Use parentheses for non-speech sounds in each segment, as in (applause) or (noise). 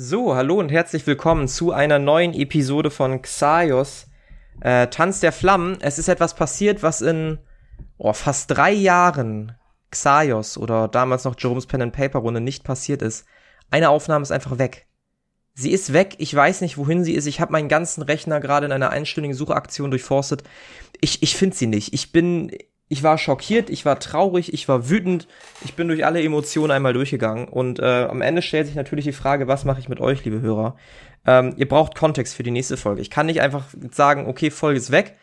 So, hallo und herzlich willkommen zu einer neuen Episode von Xaios äh, Tanz der Flammen. Es ist etwas passiert, was in oh, fast drei Jahren Xaios oder damals noch Jerome's Pen and Paper Runde nicht passiert ist. Eine Aufnahme ist einfach weg. Sie ist weg, ich weiß nicht, wohin sie ist. Ich habe meinen ganzen Rechner gerade in einer einstündigen Suchaktion durchforstet. Ich, ich finde sie nicht. Ich bin ich war schockiert, ich war traurig, ich war wütend, ich bin durch alle Emotionen einmal durchgegangen und äh, am Ende stellt sich natürlich die Frage, was mache ich mit euch, liebe Hörer? Ähm, ihr braucht Kontext für die nächste Folge. Ich kann nicht einfach sagen, okay, Folge ist weg.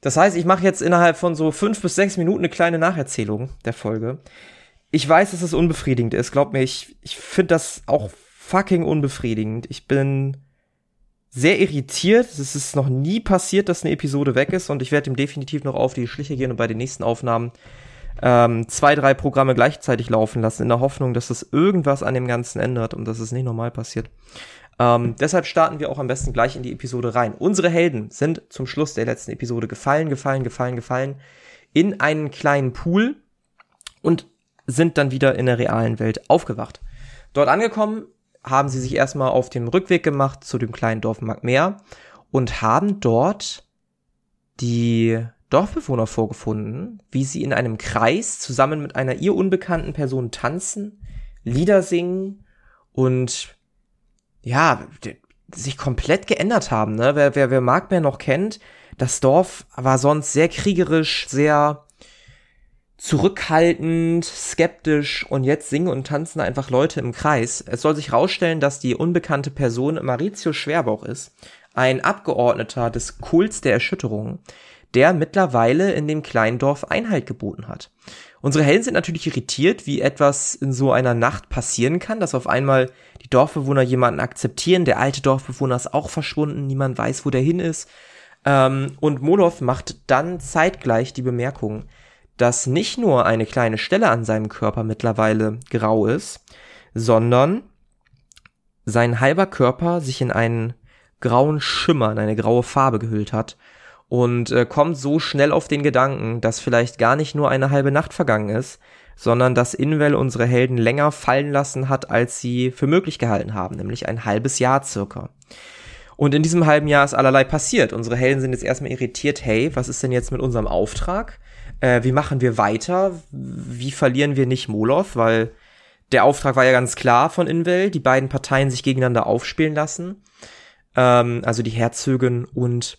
Das heißt, ich mache jetzt innerhalb von so fünf bis sechs Minuten eine kleine Nacherzählung der Folge. Ich weiß, dass es unbefriedigend ist. Glaubt mir, ich, ich finde das auch fucking unbefriedigend. Ich bin sehr irritiert. Es ist noch nie passiert, dass eine Episode weg ist und ich werde ihm definitiv noch auf die Schliche gehen und bei den nächsten Aufnahmen ähm, zwei, drei Programme gleichzeitig laufen lassen, in der Hoffnung, dass es irgendwas an dem Ganzen ändert und dass es nicht normal passiert. Ähm, deshalb starten wir auch am besten gleich in die Episode rein. Unsere Helden sind zum Schluss der letzten Episode gefallen, gefallen, gefallen, gefallen in einen kleinen Pool und sind dann wieder in der realen Welt aufgewacht. Dort angekommen haben sie sich erstmal auf dem Rückweg gemacht zu dem kleinen Dorf Magmeer und haben dort die Dorfbewohner vorgefunden, wie sie in einem Kreis zusammen mit einer ihr unbekannten Person tanzen, Lieder singen und ja, sich komplett geändert haben. Ne? Wer, wer, wer Magmeer noch kennt, das Dorf war sonst sehr kriegerisch, sehr zurückhaltend, skeptisch und jetzt singen und tanzen einfach Leute im Kreis. Es soll sich herausstellen, dass die unbekannte Person Maurizio Schwerbauch ist, ein Abgeordneter des Kults der Erschütterung, der mittlerweile in dem kleinen Dorf Einhalt geboten hat. Unsere Helden sind natürlich irritiert, wie etwas in so einer Nacht passieren kann, dass auf einmal die Dorfbewohner jemanden akzeptieren, der alte Dorfbewohner ist auch verschwunden, niemand weiß, wo der hin ist. Ähm, und Molov macht dann zeitgleich die Bemerkung, dass nicht nur eine kleine Stelle an seinem Körper mittlerweile grau ist, sondern sein halber Körper sich in einen grauen Schimmer, in eine graue Farbe gehüllt hat und äh, kommt so schnell auf den Gedanken, dass vielleicht gar nicht nur eine halbe Nacht vergangen ist, sondern dass Invel unsere Helden länger fallen lassen hat, als sie für möglich gehalten haben, nämlich ein halbes Jahr circa. Und in diesem halben Jahr ist allerlei passiert. Unsere Helden sind jetzt erstmal irritiert, hey, was ist denn jetzt mit unserem Auftrag? Äh, wie machen wir weiter? Wie verlieren wir nicht Molov? Weil der Auftrag war ja ganz klar von Invel, die beiden Parteien sich gegeneinander aufspielen lassen. Ähm, also die Herzögin und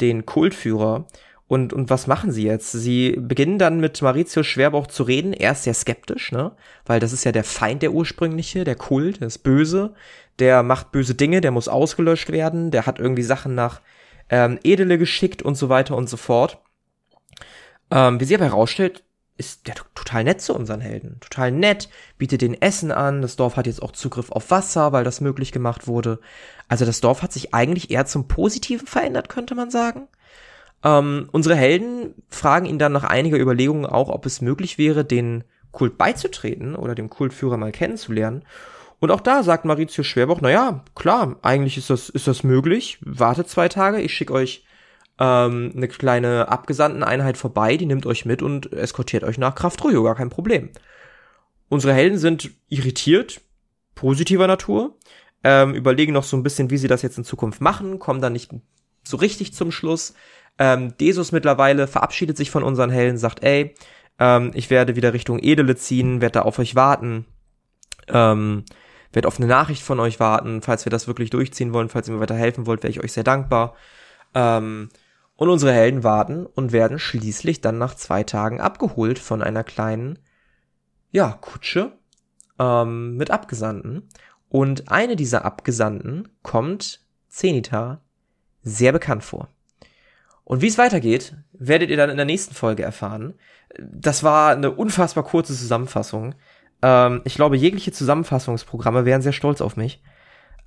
den Kultführer. Und, und was machen sie jetzt? Sie beginnen dann mit Mauritius Schwerbauch zu reden. Er ist sehr skeptisch, ne? Weil das ist ja der Feind der ursprüngliche, der Kult, der ist böse, der macht böse Dinge, der muss ausgelöscht werden, der hat irgendwie Sachen nach ähm, Edele geschickt und so weiter und so fort. Ähm, wie sie aber herausstellt, ist der total nett zu unseren Helden. Total nett, bietet den Essen an. Das Dorf hat jetzt auch Zugriff auf Wasser, weil das möglich gemacht wurde. Also das Dorf hat sich eigentlich eher zum Positiven verändert, könnte man sagen. Ähm, unsere Helden fragen ihn dann nach einiger Überlegung auch, ob es möglich wäre, den Kult beizutreten oder dem Kultführer mal kennenzulernen. Und auch da sagt Mauritius Schwerbauch, na ja, klar, eigentlich ist das, ist das möglich. Wartet zwei Tage, ich schicke euch ähm, eine kleine Abgesandteneinheit vorbei, die nimmt euch mit und eskortiert euch nach Kraftrojo, gar kein Problem. Unsere Helden sind irritiert, positiver Natur, ähm, überlegen noch so ein bisschen, wie sie das jetzt in Zukunft machen, kommen dann nicht so richtig zum Schluss. Ähm, Desus mittlerweile verabschiedet sich von unseren Helden, sagt, ey, ähm, ich werde wieder Richtung Edele ziehen, werde da auf euch warten, ähm, werde auf eine Nachricht von euch warten, falls wir das wirklich durchziehen wollen, falls ihr mir weiter helfen wollt, wäre ich euch sehr dankbar. Ähm, und unsere Helden warten und werden schließlich dann nach zwei Tagen abgeholt von einer kleinen, ja, Kutsche ähm, mit Abgesandten. Und eine dieser Abgesandten kommt Zenita sehr bekannt vor. Und wie es weitergeht, werdet ihr dann in der nächsten Folge erfahren. Das war eine unfassbar kurze Zusammenfassung. Ähm, ich glaube, jegliche Zusammenfassungsprogramme wären sehr stolz auf mich.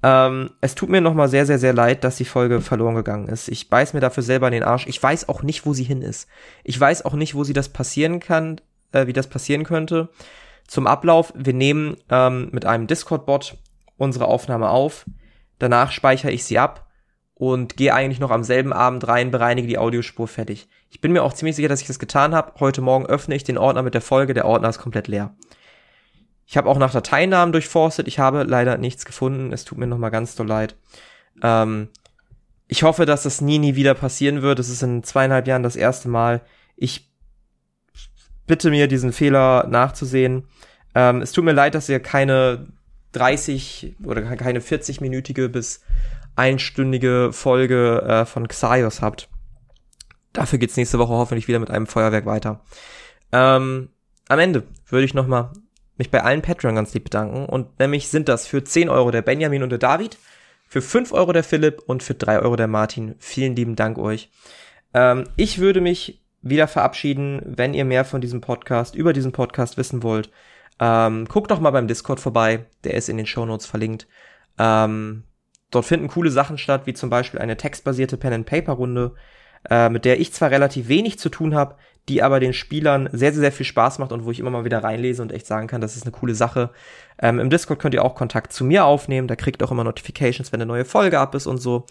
Ähm, es tut mir nochmal sehr, sehr, sehr leid, dass die Folge verloren gegangen ist. Ich beiß mir dafür selber in den Arsch. Ich weiß auch nicht, wo sie hin ist. Ich weiß auch nicht, wo sie das passieren kann, äh, wie das passieren könnte. Zum Ablauf, wir nehmen ähm, mit einem Discord-Bot unsere Aufnahme auf. Danach speichere ich sie ab und gehe eigentlich noch am selben Abend rein, bereinige die Audiospur fertig. Ich bin mir auch ziemlich sicher, dass ich das getan habe. Heute Morgen öffne ich den Ordner mit der Folge, der Ordner ist komplett leer. Ich habe auch nach Dateinamen durchforstet. Ich habe leider nichts gefunden. Es tut mir nochmal ganz doll leid. Ähm, ich hoffe, dass das nie, nie wieder passieren wird. Es ist in zweieinhalb Jahren das erste Mal. Ich bitte mir, diesen Fehler nachzusehen. Ähm, es tut mir leid, dass ihr keine 30 oder keine 40-minütige bis einstündige Folge äh, von Xaios habt. Dafür geht's nächste Woche hoffentlich wieder mit einem Feuerwerk weiter. Ähm, am Ende würde ich nochmal mich bei allen Patreon ganz lieb bedanken. Und nämlich sind das für 10 Euro der Benjamin und der David, für 5 Euro der Philipp und für 3 Euro der Martin. Vielen lieben Dank euch. Ähm, ich würde mich wieder verabschieden, wenn ihr mehr von diesem Podcast, über diesen Podcast wissen wollt. Ähm, guckt doch mal beim Discord vorbei, der ist in den Show Notes verlinkt. Ähm, dort finden coole Sachen statt, wie zum Beispiel eine textbasierte Pen-and-Paper-Runde, äh, mit der ich zwar relativ wenig zu tun habe, die aber den Spielern sehr, sehr, sehr viel Spaß macht und wo ich immer mal wieder reinlese und echt sagen kann, das ist eine coole Sache. Ähm, Im Discord könnt ihr auch Kontakt zu mir aufnehmen, da kriegt ihr auch immer Notifications, wenn eine neue Folge ab ist und so.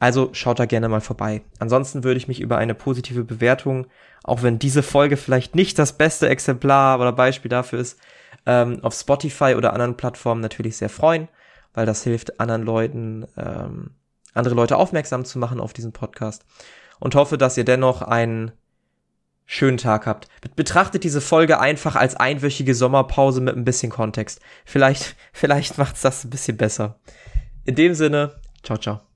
Also schaut da gerne mal vorbei. Ansonsten würde ich mich über eine positive Bewertung, auch wenn diese Folge vielleicht nicht das beste Exemplar oder Beispiel dafür ist, ähm, auf Spotify oder anderen Plattformen natürlich sehr freuen, weil das hilft anderen Leuten, ähm, andere Leute aufmerksam zu machen auf diesen Podcast. Und hoffe, dass ihr dennoch einen schönen Tag habt. Betrachtet diese Folge einfach als einwöchige Sommerpause mit ein bisschen Kontext. Vielleicht, (laughs) vielleicht macht's das ein bisschen besser. In dem Sinne, ciao, ciao.